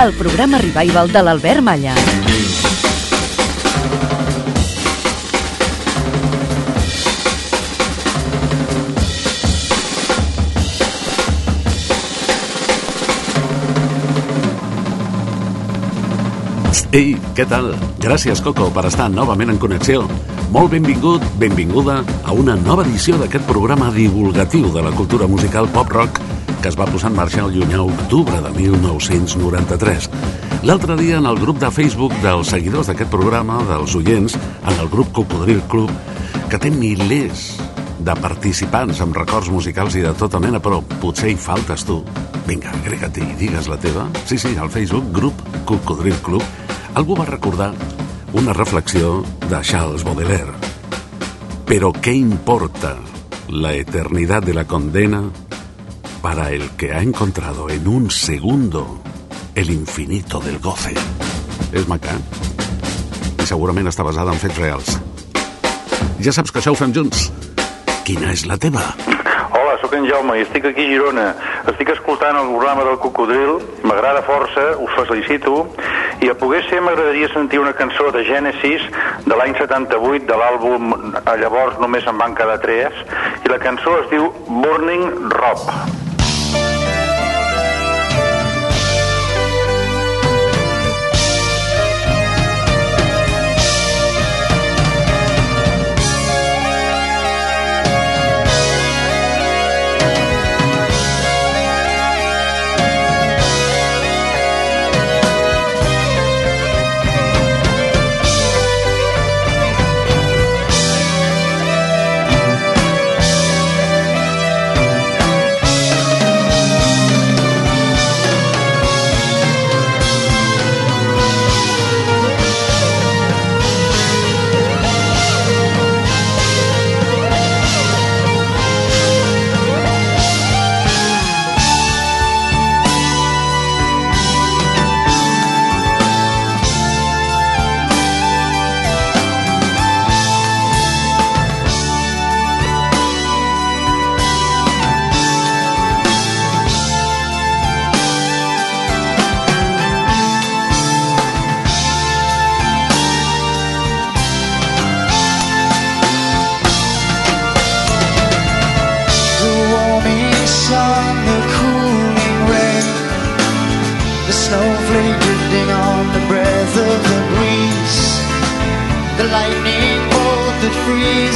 El programa revival de l'Albert Malla. Ei, què tal? Gràcies, Coco, per estar novament en connexió. Molt benvingut, benvinguda a una nova edició d'aquest programa divulgatiu de la cultura musical pop-rock que es va posar en marxa el llunyà octubre de 1993. L'altre dia, en el grup de Facebook dels seguidors d'aquest programa, dels oients, en el grup Cocodril Club, que té milers de participants amb records musicals i de tota mena, però potser hi faltes tu. Vinga, agrega-t'hi i digues la teva. Sí, sí, al Facebook, grup Cocodril Club, algú va recordar una reflexió de Charles Baudelaire. Pero ¿qué importa la eternidad de la condena para el que ha encontrado en un segundo el infinito del goce? És maca, i segurament està basada en fets reals. Ja saps que això ho fem junts. Quina és la teva? Hola, sóc en Jaume i estic aquí a Girona. Estic escoltant el programa del Cocodril, m'agrada força, us felicito, i a poder ser m'agradaria sentir una cançó de Genesis de l'any 78 de l'àlbum llavors només en van quedar tres i la cançó es diu Burning Rob.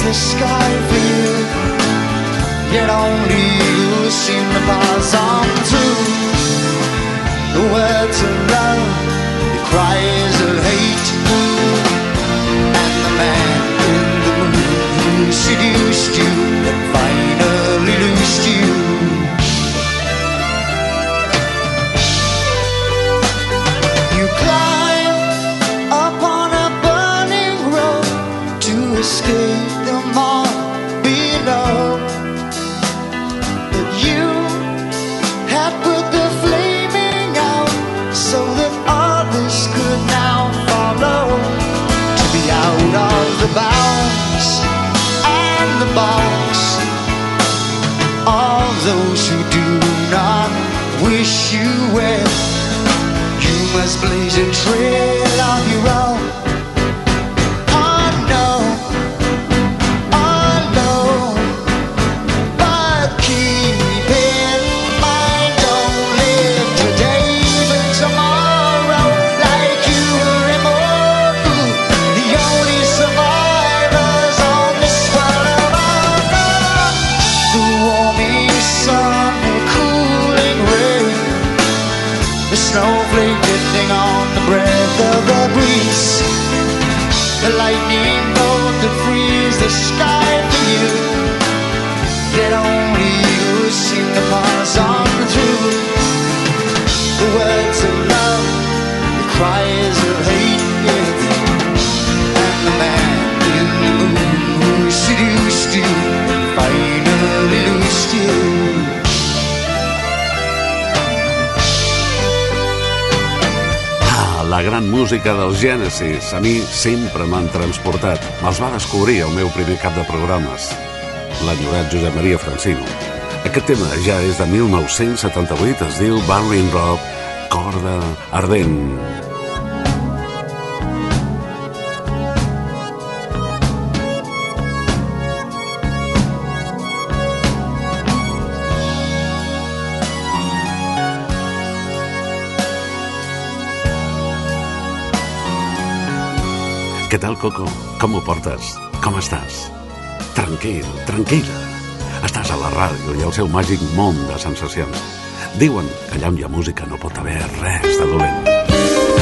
The sky for you. Yet only you seem to pass on through the words of love, the cries of hate, and the man in the moon who seduced you a mi sempre m'han transportat. Me'ls va descobrir el meu primer cap de programes, l'enyorat Josep Maria Francino. Aquest tema ja és de 1978, es diu Barlin Rock, Corda Ardent. Què tal, Coco? Com ho portes? Com estàs? Tranquil, tranquil·la. Estàs a la ràdio i al seu màgic món de sensacions. Diuen que allà on hi ha música no pot haver res de dolent.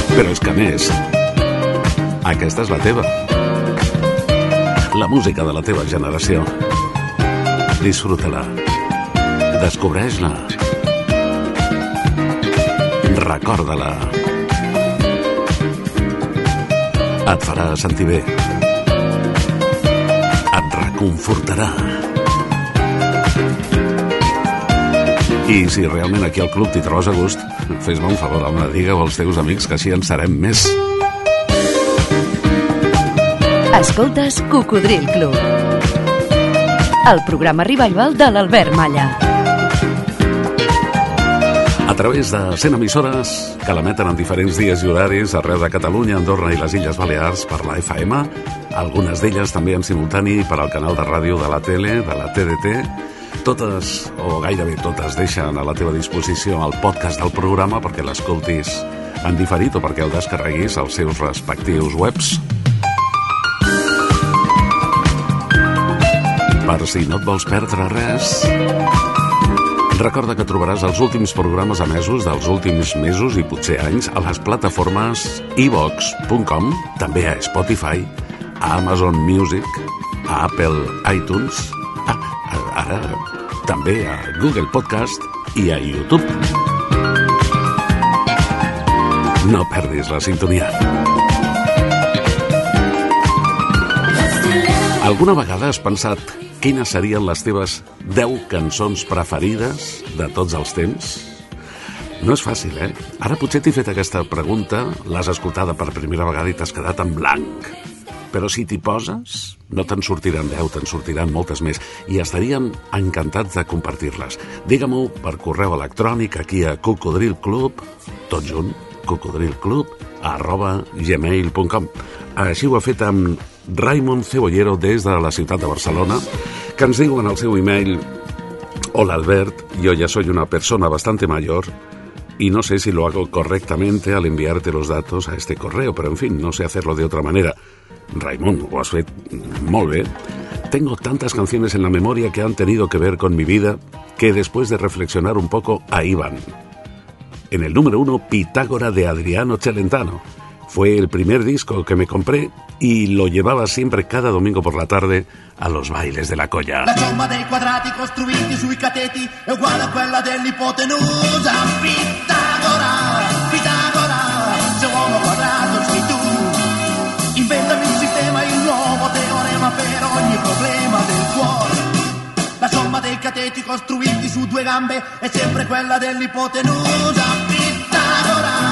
Però és que més, aquesta és la teva. La música de la teva generació. Disfruta-la. Descobreix-la. Recorda-la. Et farà sentir bé. Et reconfortarà. I si realment aquí al club t'hi trobes a gust, fes-me un favor, home, digue-ho als teus amics que així en serem més. Escoltes Cocodril Club. El programa revival de l'Albert Malla. A través de 100 emissores que l'emeten en diferents dies i horaris arreu de Catalunya, Andorra i les Illes Balears per la FM, algunes d'elles també en simultani per al canal de ràdio de la tele, de la TDT, totes, o gairebé totes, deixen a la teva disposició el podcast del programa perquè l'escoltis en diferit o perquè el descarreguis als seus respectius webs. Per si no et vols perdre res, recorda que trobaràs els últims programes emesos dels últims mesos i potser anys a les plataformes evox.com, també a Spotify, a Amazon Music, a Apple iTunes, ah, ara també a Google Podcast i a YouTube. No perdis la sintonia. Alguna vegada has pensat quines serien les teves 10 cançons preferides de tots els temps? No és fàcil, eh? Ara potser t'he fet aquesta pregunta, l'has escoltada per primera vegada i t'has quedat en blanc. Però si t'hi poses, no te'n sortiran 10, te'n sortiran moltes més i estaríem encantats de compartir-les. Digue-m'ho per correu electrònic aquí a cocodrilclub, tot junt, cocodrilclub, arroba gmail.com. Així ho ha fet amb Raymond Cebollero des de la ciutat de Barcelona, que ens diu en el seu email Hola Albert, yo ya soy una persona bastante mayor y no sé si lo hago correctamente al enviarte los datos a este correo, pero en fin, no sé hacerlo de otra manera. Raymond, ho has. Tengo tantas canciones en la memoria que han tenido que ver con mi vida que después de reflexionar un poco, ahí van. En el número uno, Pitágora de Adriano Celentano. Fue el primer disco que me compré y lo llevaba siempre cada domingo por la tarde a los bailes de la colla. La somma dei quadrati costruiti sui cateti è uguale a quella dell'ipotenusa. Pitagora, Pitagora, se uomo quadrato sei tu. Inventami un sistema, il nuovo teorema per ogni problema del cuore. La somma dei cateti costruiti su due gambe è sempre quella dell'ipotenusa. Pitagora,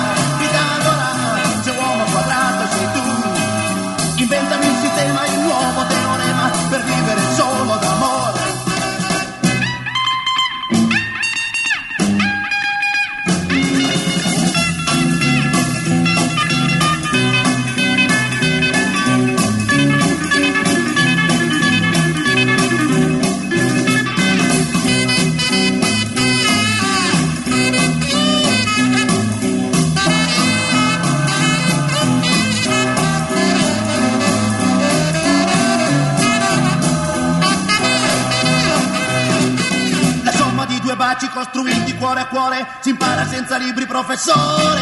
profesor.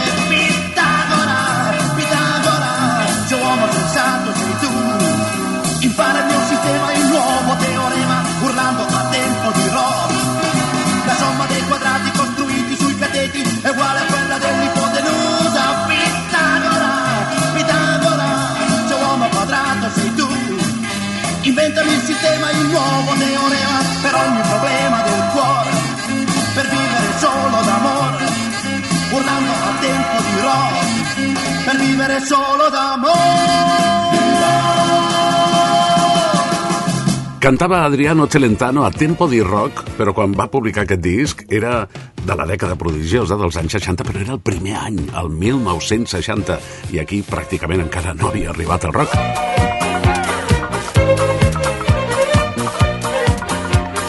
Cantava Adriano Celentano a Tempo di Rock, però quan va publicar aquest disc era de la dècada prodigiosa dels anys 60, però era el primer any, el 1960, i aquí pràcticament encara no havia arribat el rock.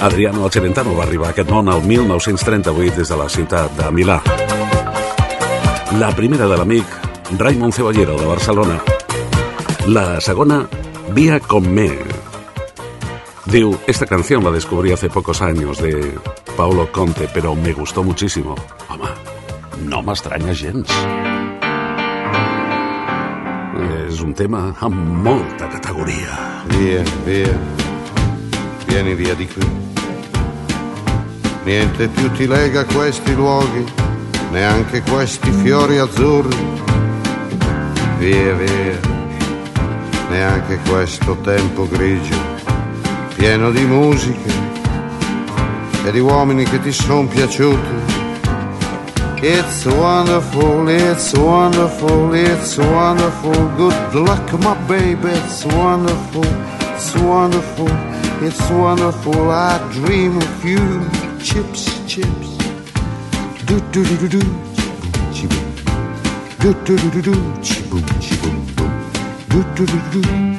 Adriano Celentano va arribar a aquest món el 1938 des de la ciutat de Milà. La primera de l'amic Raimon Ceballero de Barcelona. La segona, Via con me, Diu, esta canción la descubrí hace pocos años de Paolo Conte, pero me gustó muchísimo. Home, no m'estranya gens. És un tema amb molta categoria. Via, via, vieni via di qui. Niente più ti lega a questi luoghi, neanche questi fiori azzurri. Via, via, neanche questo tempo grigio pieno di musiche e di uomini che ti sono piaciuti. It's wonderful, it's wonderful, it's wonderful. Good luck, my baby. It's wonderful, it's wonderful, it's wonderful. I dream of you. Chips, chips. Do do do do do. Chiboom, Do do do do do. Chiboom, chiboom, boom. Do do do do do.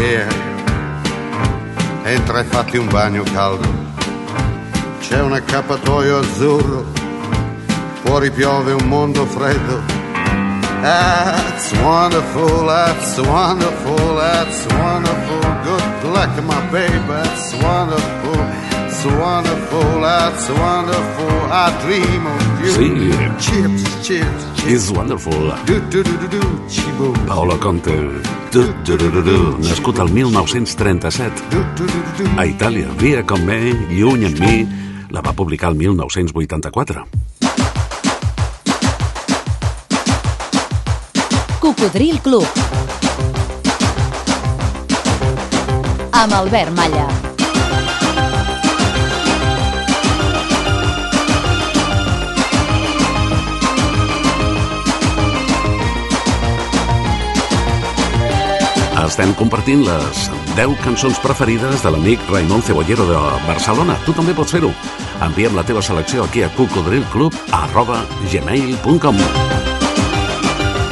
Via, entra e fatti un bagno caldo. C'è un accappatoio azzurro, fuori piove un mondo freddo. That's wonderful, that's wonderful, that's wonderful. Good luck, my baby, that's wonderful, it's wonderful, that's wonderful. I dream of you. Sí. Chips, chips, chips. Is Wonderful. Do, do, do, do, do, chiboom. Paolo Conte. Du, du, du, du, du. Nascut el 1937 Do, do, do, do, do. a Itàlia. Via com me, lluny en mi, la va publicar el 1984. Cocodril Club. Amb Albert Malla. Estem compartint les 10 cançons preferides de l'amic Raimon Cebollero de Barcelona. Tu també pots fer-ho. Envia'm la teva selecció aquí a cocodrilclub arroba gmail.com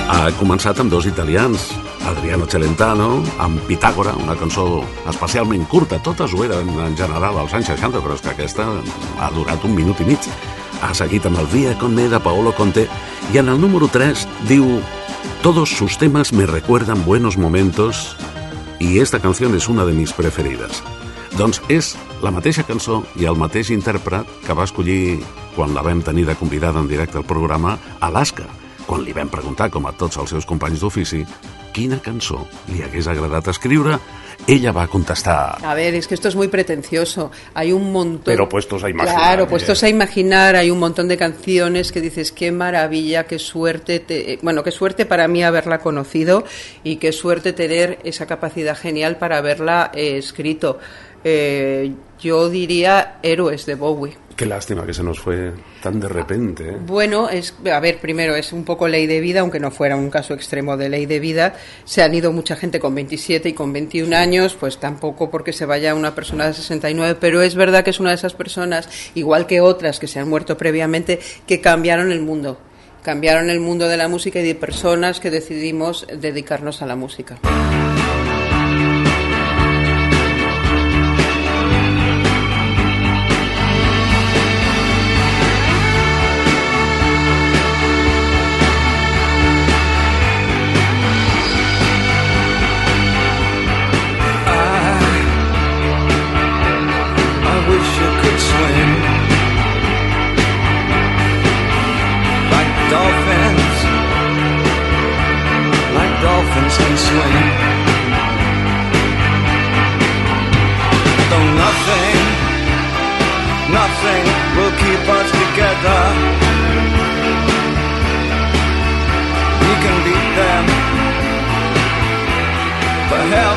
Ha començat amb dos italians, Adriano Celentano, amb Pitàgora, una cançó especialment curta. Totes ho eren en general als anys 60, però és que aquesta ha durat un minut i mig. Ha seguit amb el Via con me de Paolo Conte i en el número 3 diu Todos sus temas me recuerdan buenos momentos y esta canción es una de mis preferidas. Doncs és la mateixa cançó i el mateix intèrpret que va escollir quan la vam tenir de convidada en directe al programa Alaska, quan li vam preguntar, com a tots els seus companys d'ofici, quina cançó li hagués agradat escriure, ella va contestar... A ver, es que esto es muy pretencioso. Hay un montón. Pero puestos a imaginar, Claro, eh. puestos a imaginar, hay un montón de canciones que dices, qué maravilla, qué suerte. te- Bueno, qué suerte para mí haberla conocido y qué suerte tener esa capacidad genial para haberla eh, escrito. Eh, Yo diría Héroes de Bowie. Qué lástima que se nos fue tan de repente. ¿eh? Bueno, es, a ver, primero es un poco ley de vida, aunque no fuera un caso extremo de ley de vida. Se han ido mucha gente con 27 y con 21 años, pues tampoco porque se vaya una persona de 69, pero es verdad que es una de esas personas, igual que otras que se han muerto previamente, que cambiaron el mundo. Cambiaron el mundo de la música y de personas que decidimos dedicarnos a la música.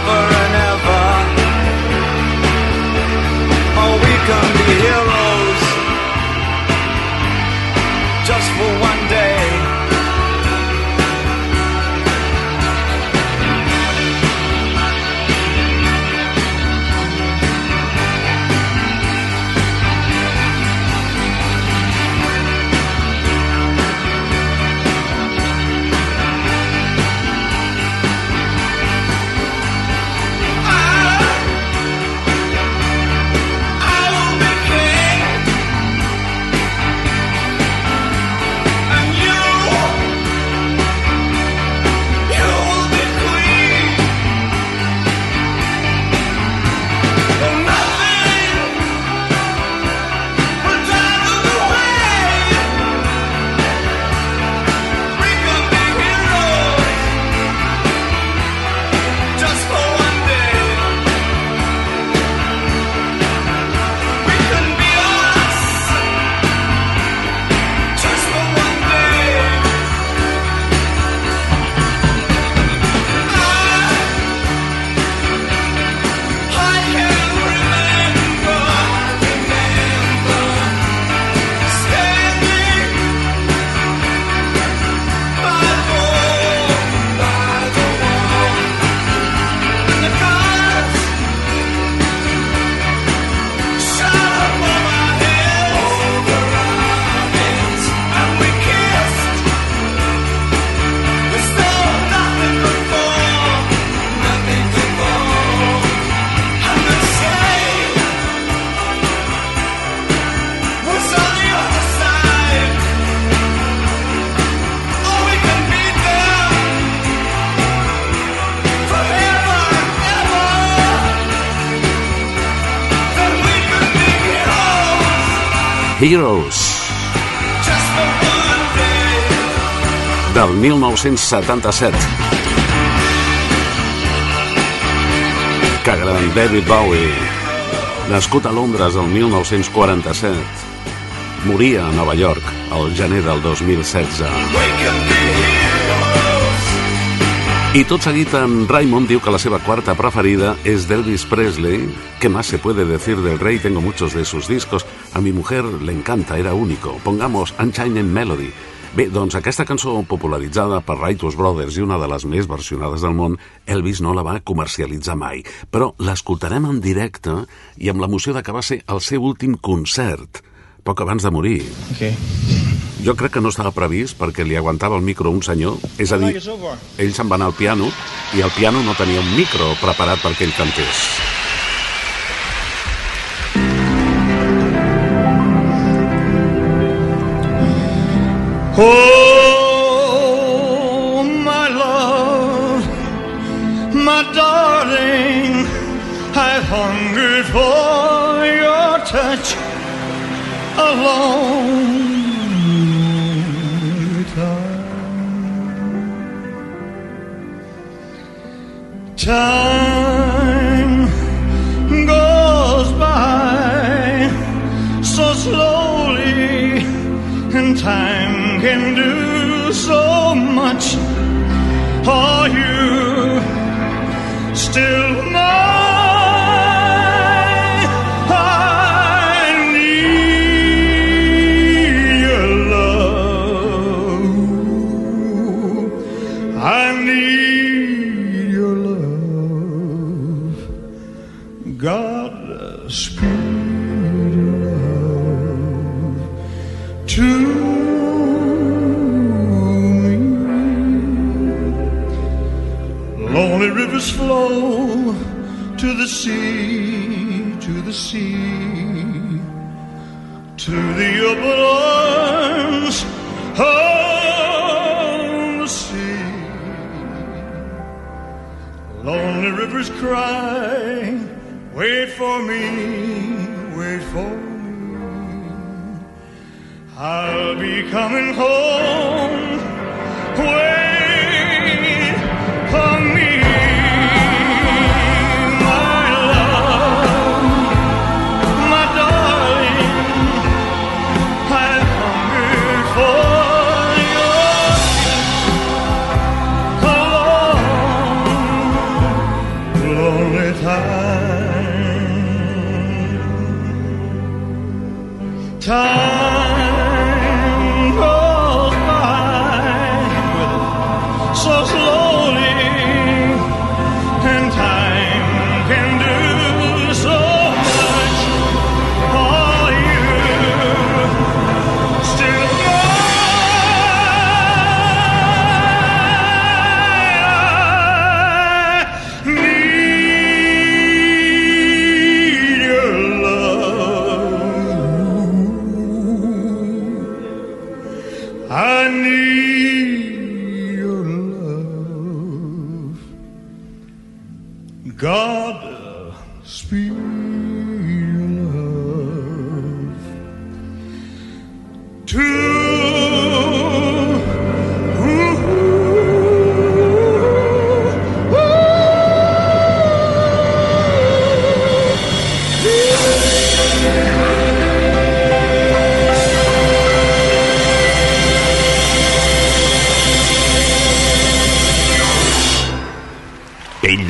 over heroes. Del 1977. Que gran David Bowie, nascut a Londres el 1947, moria a Nova York el gener del 2016. I tot seguit en Raymond diu que la seva quarta preferida és d'Elvis Presley. ¿Qué más se puede decir del rey? Tengo muchos de sus discos. A mi mujer le encanta, era único. Pongamos Unchained Melody. Bé, doncs aquesta cançó popularitzada per Righteous Brothers i una de les més versionades del món, Elvis no la va comercialitzar mai, però l'escoltarem en directe i amb l'emoció de que va ser el seu últim concert, poc abans de morir. Okay. Jo crec que no estava previst perquè li aguantava el micro un senyor, és a dir, ell se'n va anar al piano i el piano no tenia un micro preparat perquè ell cantés. Oh, my love, my darling, I've hungered for your touch a Time Lonely rivers flow to the sea, to the sea, to the open arms of the sea. Lonely rivers cry, wait for me, wait for me. I'll be coming home. Wait time.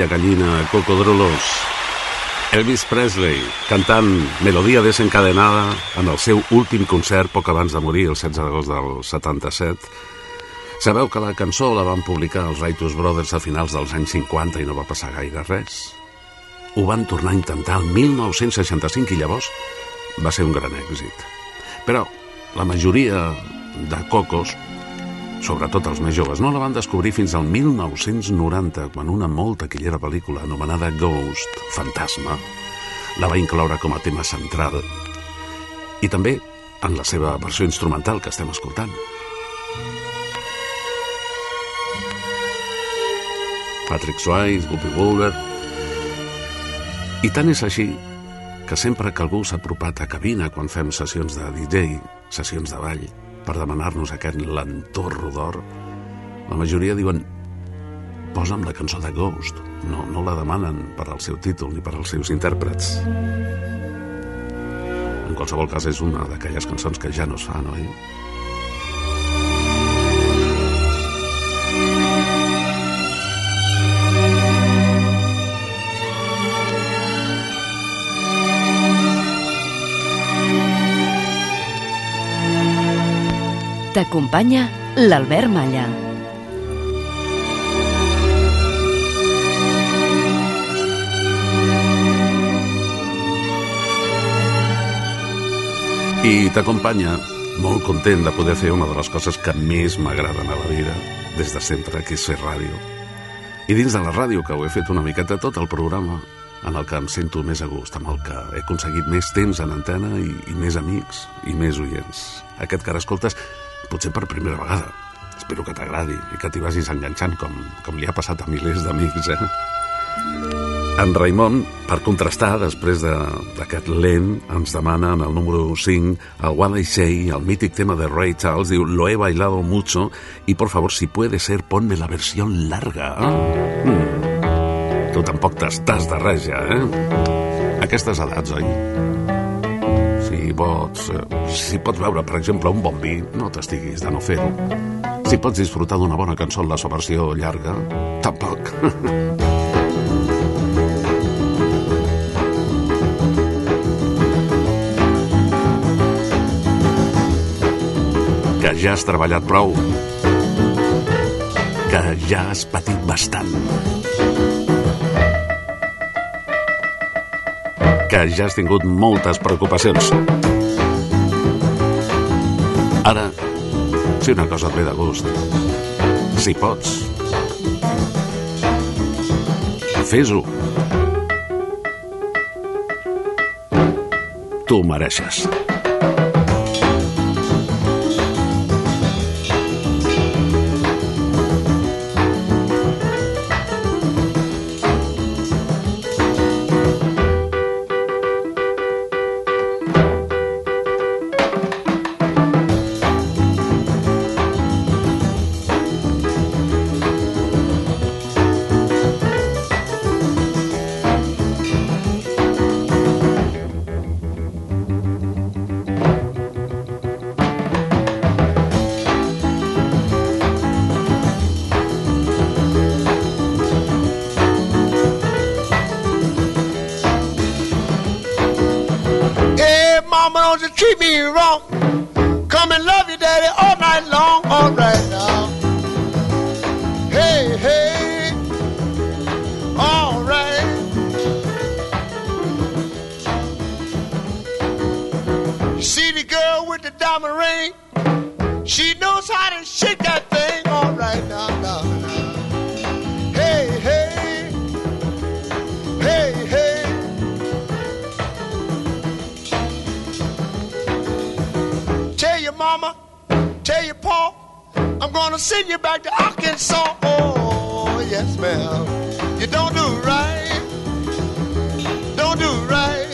De gallina, cocodrolos. Elvis Presley, cantant Melodia desencadenada en el seu últim concert poc abans de morir, el 16 d'agost del 77. Sabeu que la cançó la van publicar els Righteous Brothers a finals dels anys 50 i no va passar gaire res. Ho van tornar a intentar el 1965 i llavors va ser un gran èxit. Però la majoria de cocos sobretot els més joves, no? La van descobrir fins al 1990, quan una molt taquillera pel·lícula anomenada Ghost, Fantasma, la va incloure com a tema central. I també en la seva versió instrumental que estem escoltant. Patrick Swayze, Whoopi Goldberg... I tant és així que sempre que algú s'ha apropat a cabina quan fem sessions de DJ, sessions de ball, per demanar-nos aquest lentorro d'or, la majoria diuen posa'm la cançó de Ghost. No, no la demanen per al seu títol ni per als seus intèrprets. En qualsevol cas, és una d'aquelles cançons que ja no es fan, oi? T'acompanya l'Albert Malla. I t'acompanya molt content de poder fer una de les coses que més m'agraden a la vida, des de sempre, que és fer ràdio. I dins de la ràdio, que ho he fet una miqueta tot el programa, en el que em sento més a gust, amb el que he aconseguit més temps en antena i, i més amics i més oients. Aquest que ara escoltes, potser per primera vegada. Espero que t'agradi i que t'hi vagis enganxant com, com li ha passat a milers d'amics, eh? En Raimon, per contrastar, després de- d'aquest lent, ens demana en el número 5 el What I Say, el mític tema de Ray Charles, diu Lo he bailado mucho y por favor, si puede ser, ponme la versión larga. Mm. Tu tampoc t'estàs de res ja, eh? Aquestes edats, oi? Pots, eh, si pots veure, per exemple, un bon vi, no t'estiguis de no fer-ho. Si pots disfrutar d'una bona cançó en la seva versió llarga, tampoc. que ja has treballat prou, que ja has patit bastant, que ja has tingut moltes preocupacions. Ara, si una cosa et ve de gust, si pots, fes-ho. Tu ho mereixes. Don't you treat me wrong. Come and love you, daddy, all night long. All right now. Hey, hey. All right. You see the girl with the diamond ring? She knows how to shake that I'm gonna send you back to Arkansas. Oh, yes, ma'am. You don't do right. Don't do right.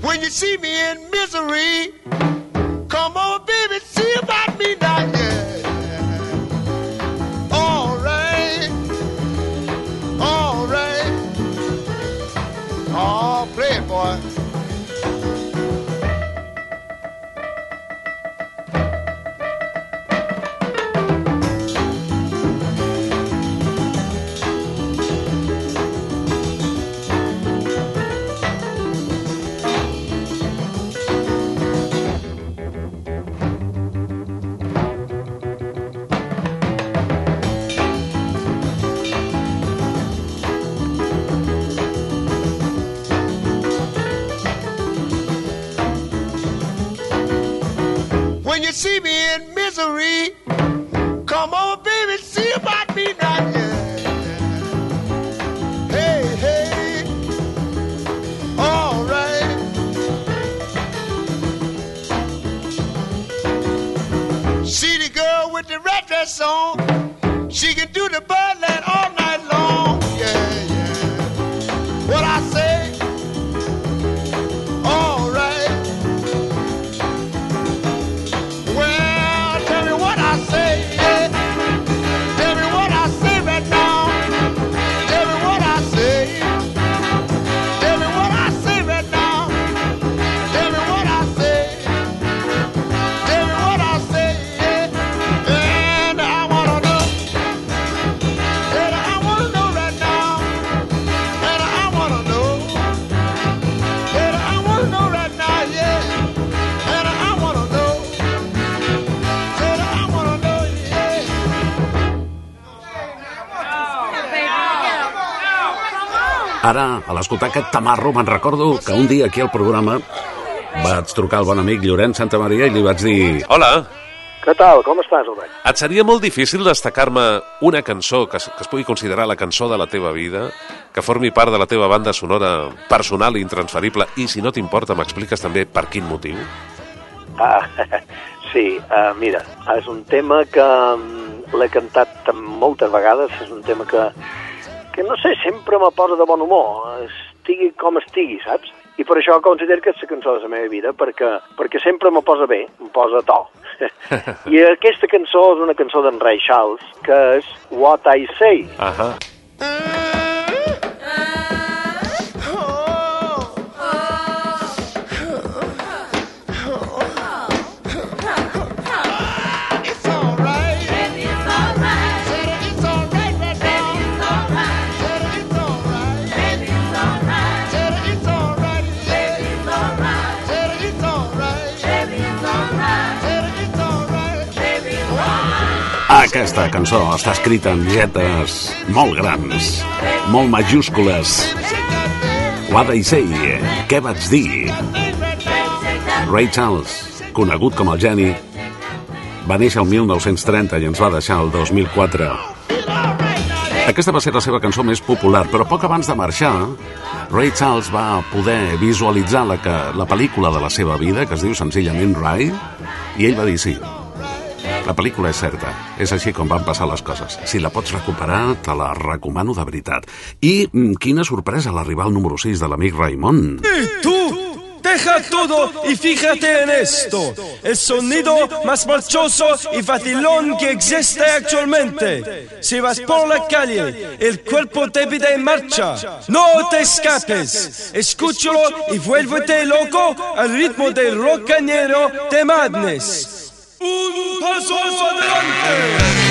When you see me in misery, a l'escoltar aquest tamarro, me'n recordo que un dia aquí al programa vaig trucar al bon amic Llorenç Santa Maria i li vaig dir Hola, Què tal? Com estàs, Albert? et seria molt difícil destacar-me una cançó que, es- que es pugui considerar la cançó de la teva vida, que formi part de la teva banda sonora personal i intransferible, i si no t'importa m'expliques també per quin motiu? Ah, sí, uh, mira, és un tema que mm, l'he cantat moltes vegades, és un tema que, que no sé, sempre me posa de bon humor, estigui com estigui, saps? I per això considero que és la cançó de la meva vida, perquè, perquè sempre me posa bé, em posa to. I aquesta cançó és una cançó d'en Ray Charles, que és What I Say. Ahà. Aquesta cançó està escrita en lletres molt grans, molt majúscules. What I Say, què vaig dir? Ray Charles, conegut com el geni, va néixer el 1930 i ens va deixar el 2004. Aquesta va ser la seva cançó més popular, però poc abans de marxar, Ray Charles va poder visualitzar la, que, la pel·lícula de la seva vida, que es diu senzillament Ray, i ell va dir sí. La pel·lícula és certa, és així com van passar les coses. Si la pots recuperar, te la recomano de veritat. I mm, quina sorpresa l'arribar al número 6 de l'amic Raimon. ¡Y tú! Deja todo y fíjate en esto. El sonido más marchoso y facilón que existe actualmente. Si vas por la calle, el cuerpo te pide marcha. No te escapes. Escúchalo y vuélvete loco al ritmo del rocañero de Madness. Un paso adelante.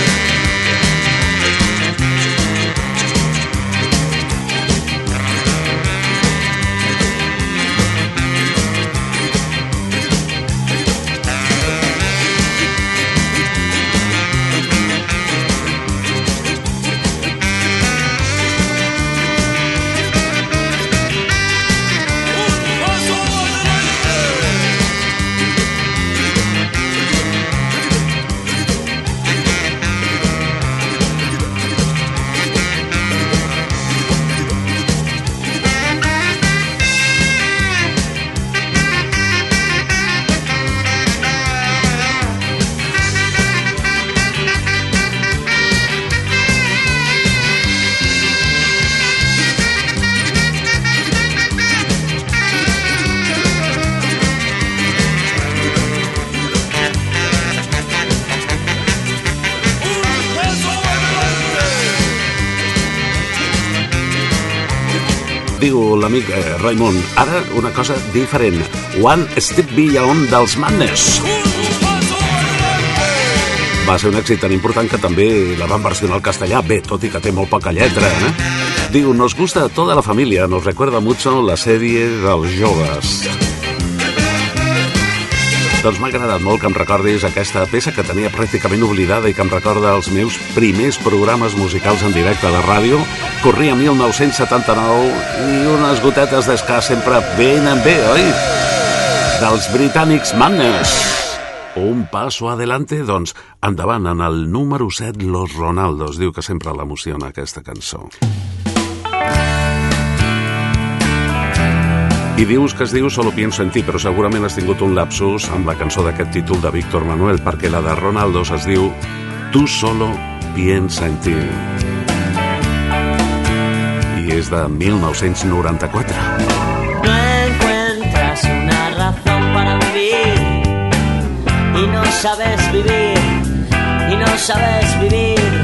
Diu l'amic eh, Raimon, ara una cosa diferent. One Step Beyond dels Madness. Va ser un èxit tan important que també la van versionar al castellà, bé, tot i que té molt poca lletra. Eh? Diu, nos gusta a toda la familia, nos recuerda mucho la sèrie dels joves. Doncs m'ha agradat molt que em recordis aquesta peça que tenia pràcticament oblidada i que em recorda els meus primers programes musicals en directe de ràdio. Corria 1979 i unes gotetes d'escà sempre venen bé, oi? Dels britànics Madness. Un passo adelante, doncs, endavant, en el número 7, Los Ronaldos. Diu que sempre l'emociona aquesta cançó. I dius que es diu Solo pienso en ti, però segurament has tingut un lapsus amb la cançó d'aquest títol de Víctor Manuel, perquè la de Ronaldos es diu Tu solo piensa en ti. I és de 1994. No encuentras una razón para vivir y no sabes vivir y no sabes vivir.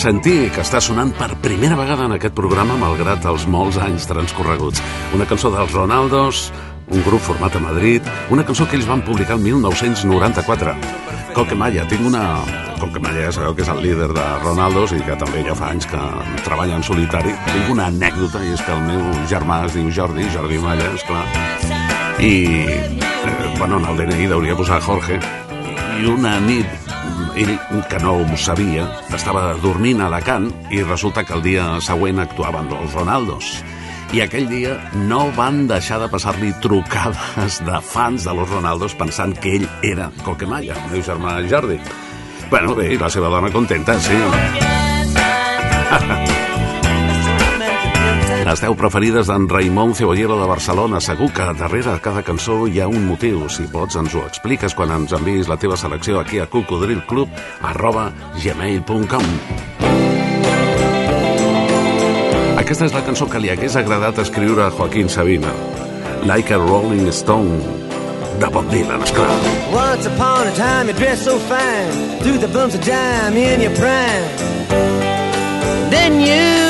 Ti, que està sonant per primera vegada en aquest programa malgrat els molts anys transcorreguts. Una cançó dels Ronaldos, un grup format a Madrid, una cançó que ells van publicar el 1994. Coquemalla, tinc una... Coquemalla ja sabeu que és el líder de Ronaldos i que també ja fa anys que treballa en solitari. Tinc una anècdota i és que el meu germà es diu Jordi, Jordi Malla, esclar. I, eh, bueno, en el DNI hauria posar Jorge. I una nit ell, que no ho sabia, estava dormint a Alacant i resulta que el dia següent actuaven els Ronaldos. I aquell dia no van deixar de passar-li trucades de fans de los Ronaldos pensant que ell era Coquemalla, el meu germà Jordi. Bueno, bé, i la seva dona contenta, sí. Les 10 preferides d'en Raimon Cebollero de Barcelona. Segur que darrere cada cançó hi ha un motiu. Si pots, ens ho expliques quan ens enviïs la teva selecció aquí a cocodrilclub arroba gmail.com Aquesta és la cançó que li hagués agradat escriure a Joaquín Sabina. Like a Rolling Stone, de Bob Dylan, esclar. Once upon a time you dressed so fine Through the bumps of dime in your prime Then you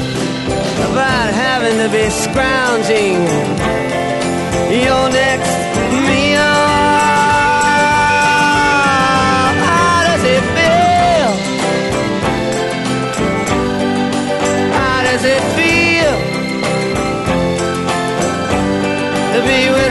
about having to be scrounging your next meal. How does it feel? How does it feel? to be without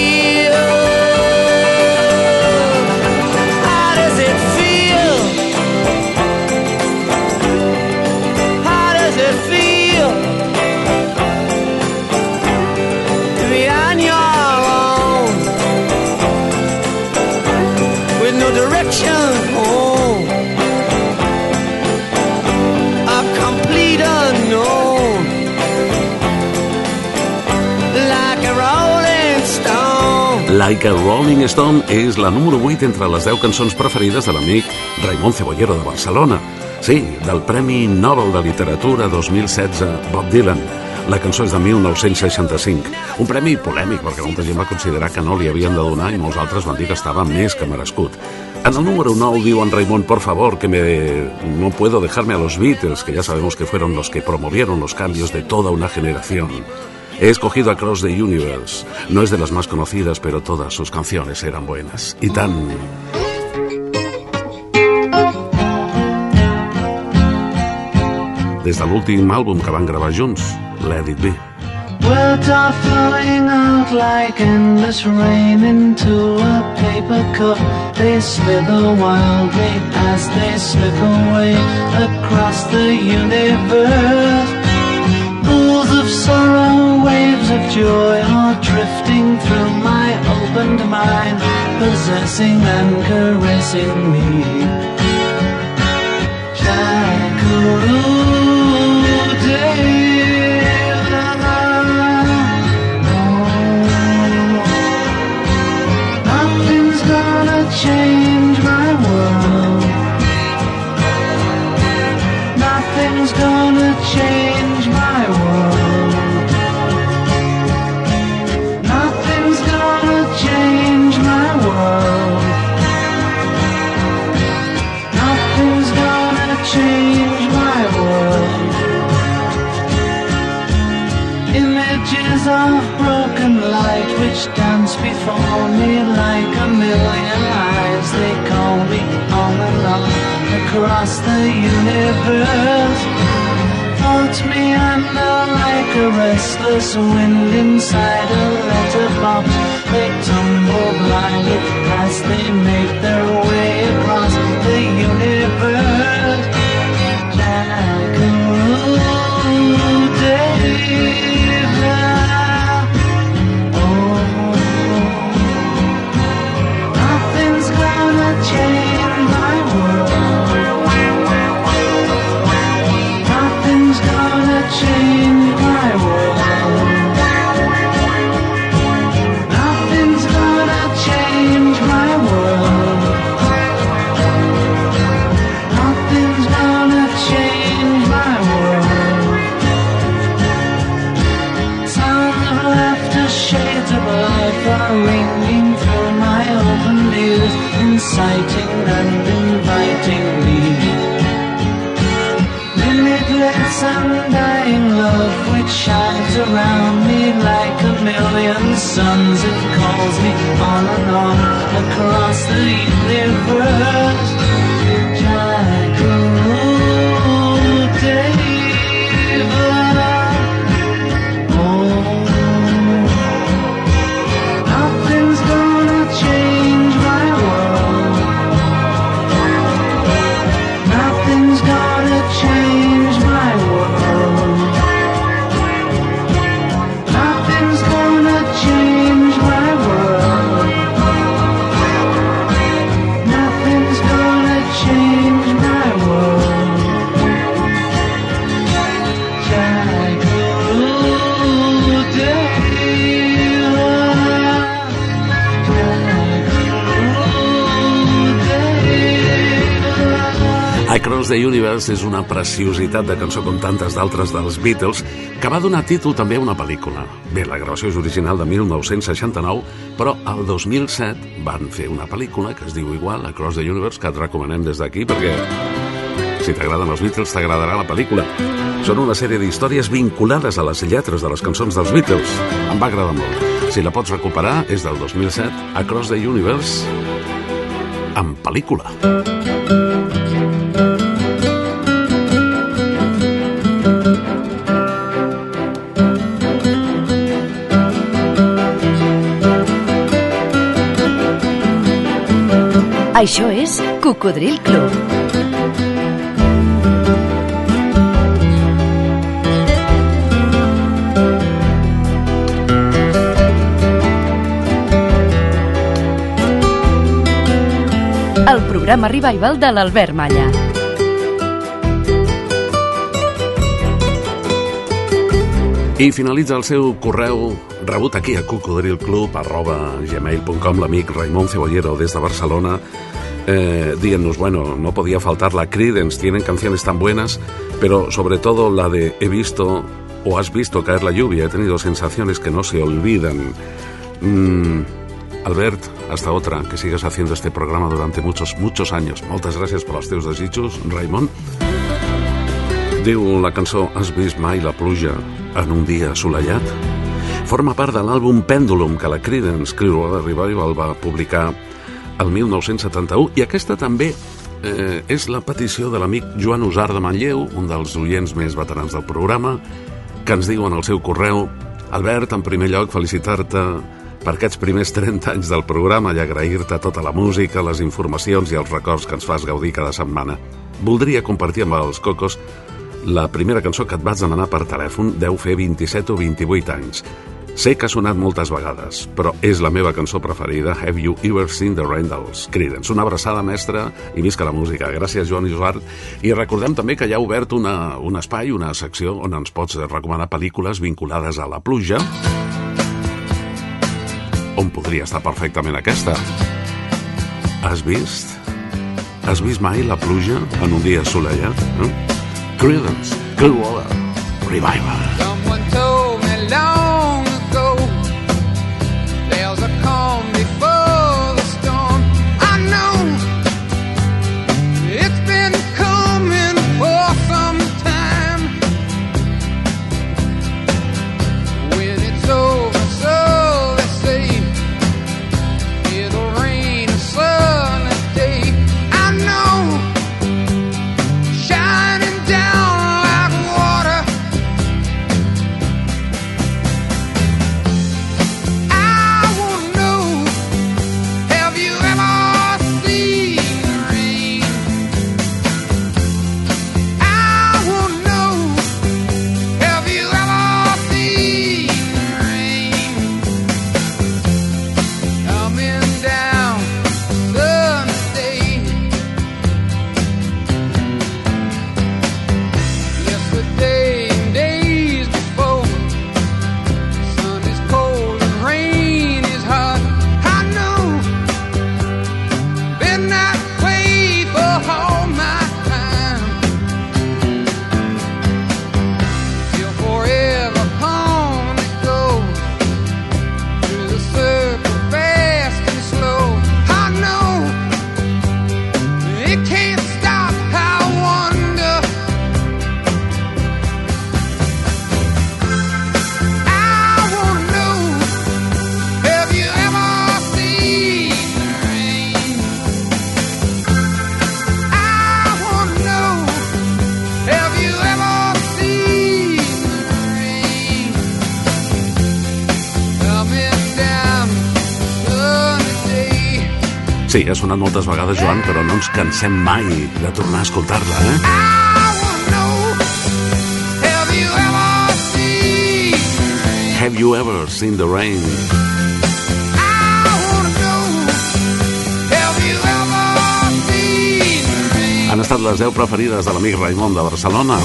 Like a Rolling Stone és la número 8 entre les 10 cançons preferides de l'amic Raimon Cebollero de Barcelona. Sí, del Premi Nobel de Literatura 2016, Bob Dylan. La cançó és de 1965. Un premi polèmic, perquè molta gent va considerar que no li havien de donar i molts altres van dir que estava més que merescut. En el número 9 diu en Raimon, por favor, que me no puedo dejarme a los Beatles, que ya sabemos que fueron los que promovieron los cambios de toda una generación. He escogido Across the Universe. No es de las más conocidas, pero todas sus canciones eran buenas. Y tan... Des de l'últim que van gravar junts, Let It Be. Are out like endless rain into a paper cup. They wildly as they away across the universe. Possessing and caressing me. Across the universe. Float me under like a restless wind inside a letterbox. They tumble blindly as they make their way across are ringing through my open ears, inciting and inviting me. Limitless undying love which shines around me like a million suns. It calls me on and on across the universe. The Universe és una preciositat de cançó com tantes d'altres dels Beatles que va donar títol també a una pel·lícula. Bé, la gravació és original de 1969, però al 2007 van fer una pel·lícula que es diu igual, Across the Universe, que et recomanem des d'aquí perquè si t'agraden els Beatles t'agradarà la pel·lícula. Són una sèrie d'històries vinculades a les lletres de les cançons dels Beatles. Em va agradar molt. Si la pots recuperar, és del 2007, Across the Universe, en pel·lícula. Això és Cocodril Club. El programa revival de l'Albert Malla. I finalitza el seu correu rebut aquí a cocodrilclub arroba gmail.com l'amic Raimon Cebollero des de Barcelona eh, dient-nos, bueno, no podía faltar la Creedence, tienen canciones tan buenas, pero sobre todo la de He visto o has visto caer la lluvia, he tenido sensaciones que no se olvidan. Mm, Albert, hasta otra, que sigas haciendo este programa durante muchos, muchos años. Moltes gràcies per els teus desitjos, Raimon. Diu la cançó Has vist mai la pluja en un dia assolellat? Forma part de l'àlbum Pendulum que la Creedence Clearwater Revival va publicar el 1971 i aquesta també eh, és la petició de l'amic Joan Usar de Manlleu, un dels oients més veterans del programa, que ens diu en el seu correu Albert, en primer lloc, felicitar-te per aquests primers 30 anys del programa i agrair-te tota la música, les informacions i els records que ens fas gaudir cada setmana. Voldria compartir amb els cocos la primera cançó que et vaig demanar per telèfon deu fer 27 o 28 anys. Sé que ha sonat moltes vegades, però és la meva cançó preferida, Have You Ever Seen the Rain dels Creedence. Una abraçada mestra i visca la música. Gràcies, Joan i Joan. I recordem també que hi ha obert una, un espai, una secció on ens pots recomanar pel·lícules vinculades a la pluja, on podria estar perfectament aquesta. Has vist? Has vist mai la pluja en un dia assolellat? Eh? Creedence, Clearwater Revival. Someone told Sí, ha sonat moltes vegades, Joan, però no ens cansem mai de tornar a escoltar-la, eh? Have you ever seen the rain? Han estat les 10 preferides de l'amic Raimon de Barcelona.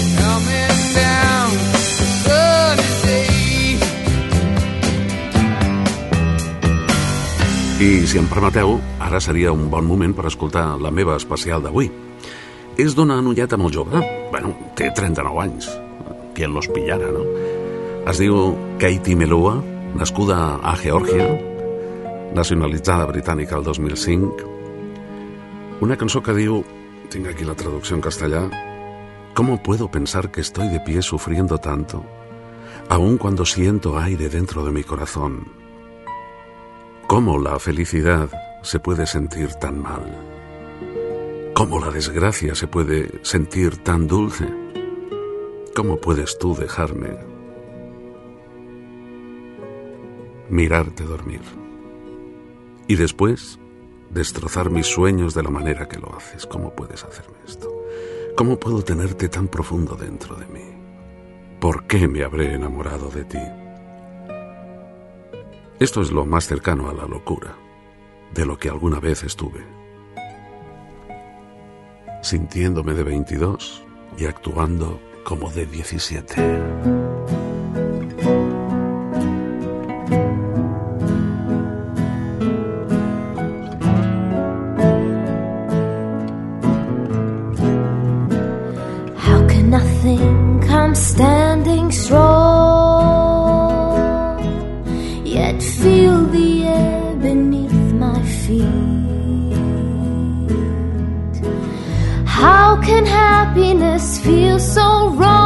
I, si em permeteu, ara seria un bon moment per escoltar la meva especial d'avui. És d'una noieta molt jove. Bueno, té 39 anys. Quien los pillara, no? Es diu Katie Melua, nascuda a Geòrgia, nacionalitzada britànica el 2005. Una cançó que diu, tinc aquí la traducció en castellà, ¿Cómo puedo pensar que estoy de pie sufriendo tanto, aun cuando siento aire dentro de mi corazón? ¿Cómo la felicidad se puede sentir tan mal? ¿Cómo la desgracia se puede sentir tan dulce? ¿Cómo puedes tú dejarme mirarte dormir? Y después destrozar mis sueños de la manera que lo haces. ¿Cómo puedes hacerme esto? ¿Cómo puedo tenerte tan profundo dentro de mí? ¿Por qué me habré enamorado de ti? Esto es lo más cercano a la locura de lo que alguna vez estuve. Sintiéndome de 22 y actuando como de 17. Happiness feel so wrong?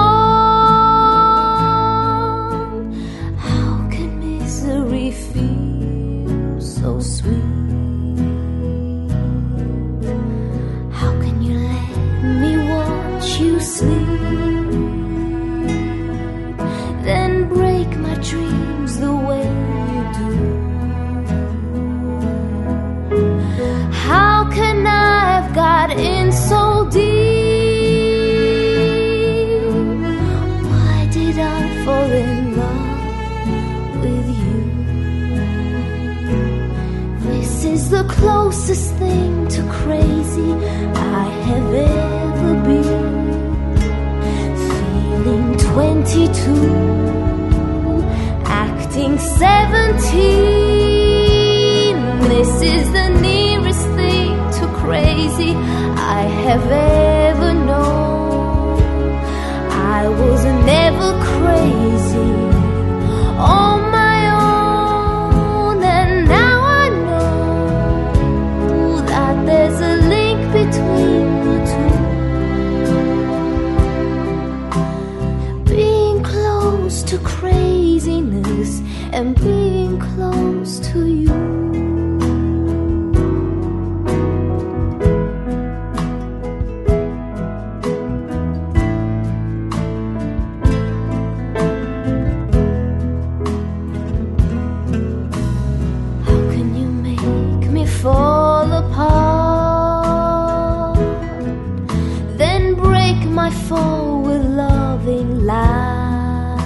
Fall with loving lies.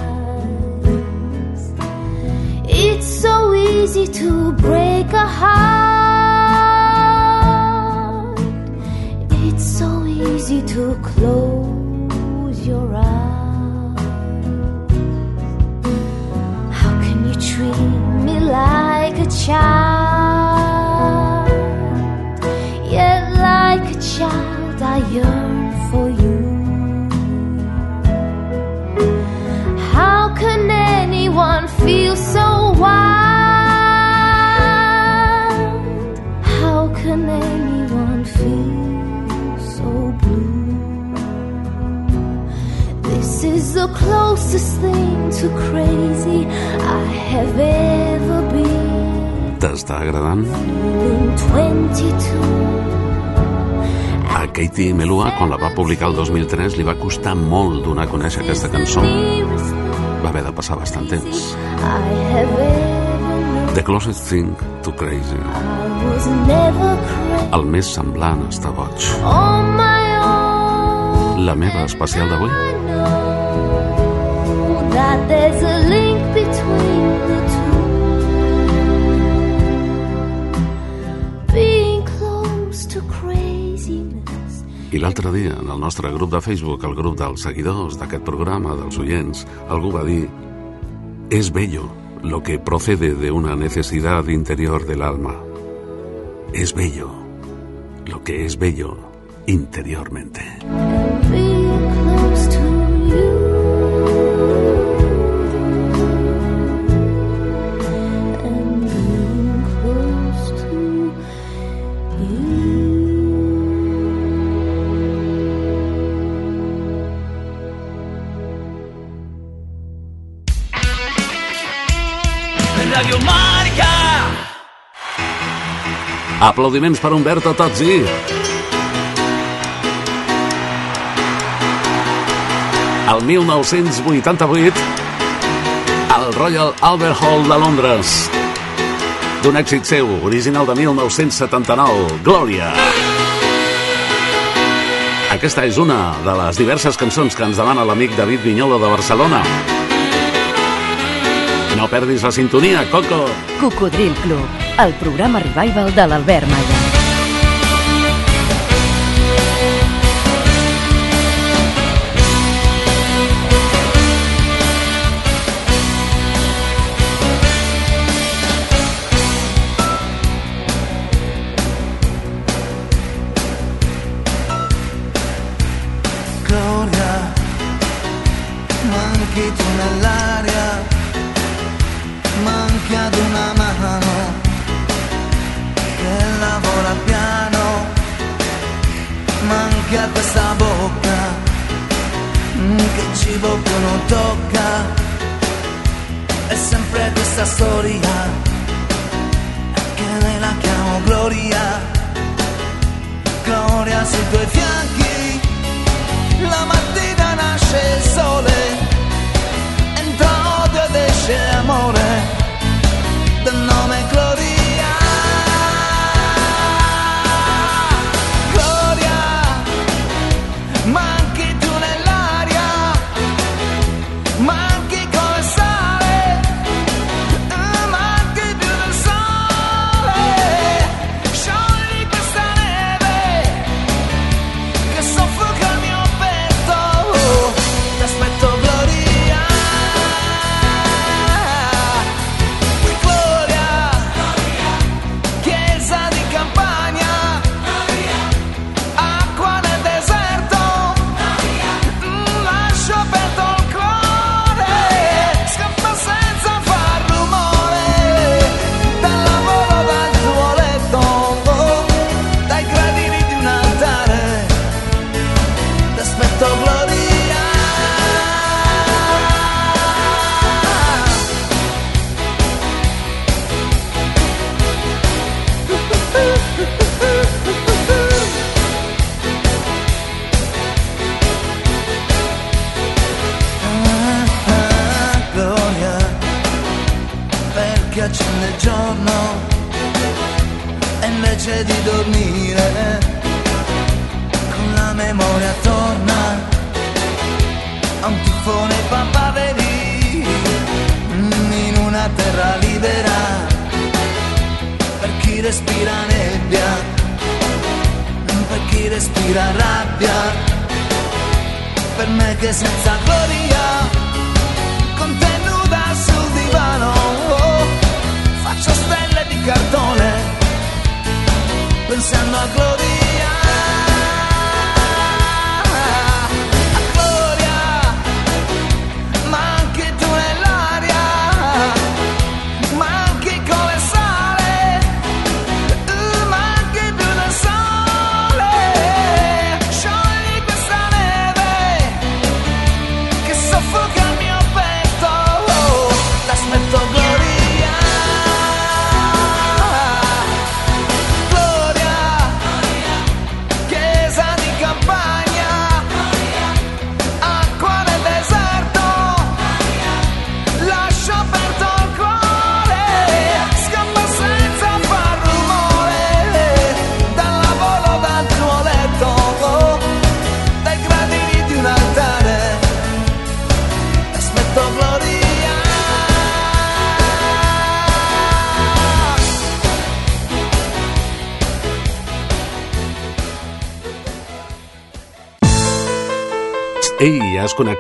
It's so easy to break a heart. It's so easy to close your eyes. How can you treat me like a child? Closest thing to crazy I have ever been. T'està agradant? Been 22. A Katie Melua, quan la va publicar el 2003, li va costar molt donar a conèixer aquesta cançó. Va haver de passar bastant temps. The closest thing to crazy. El més semblant a estar boig. La meva especial d'avui? That there's a link between the two. Being close to craziness. I l'altre dia, en el nostre grup de Facebook, el grup dels seguidors d'aquest programa, dels oients, algú va dir Es bello lo que procede de una necesidad interior del alma. Es bello lo que es bello interiormente. Aplaudiments per Umberto Tozzi. El 1988, al Royal Albert Hall de Londres. D'un èxit seu, original de 1979, Glòria. Aquesta és una de les diverses cançons que ens demana l'amic David Vinyolo de Barcelona. No perdis la sintonia, Coco. Cocodril Club, el programa revival de l'Albert Malla.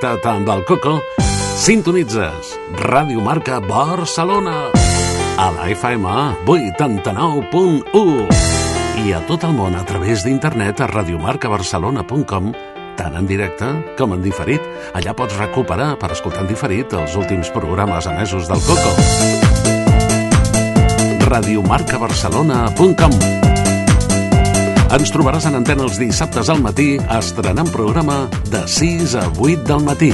Ei, has connectat amb el Coco? Sintonitzes Ràdio Marca Barcelona a la FM 89.1 i a tot el món a través d'internet a radiomarcabarcelona.com tant en directe com en diferit. Allà pots recuperar per escoltar en diferit els últims programes emesos del Coco. radiomarcabarcelona.com ens trobaràs en antena els dissabtes al matí estrenant programa de 6 a 8 del matí.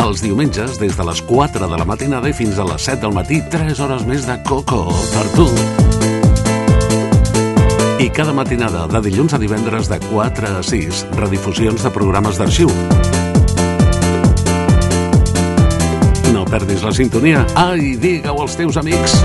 Els diumenges, des de les 4 de la matinada i fins a les 7 del matí, 3 hores més de Coco per tu. I cada matinada, de dilluns a divendres, de 4 a 6, redifusions de programes d'arxiu. No perdis la sintonia. Ai, digue-ho als teus amics.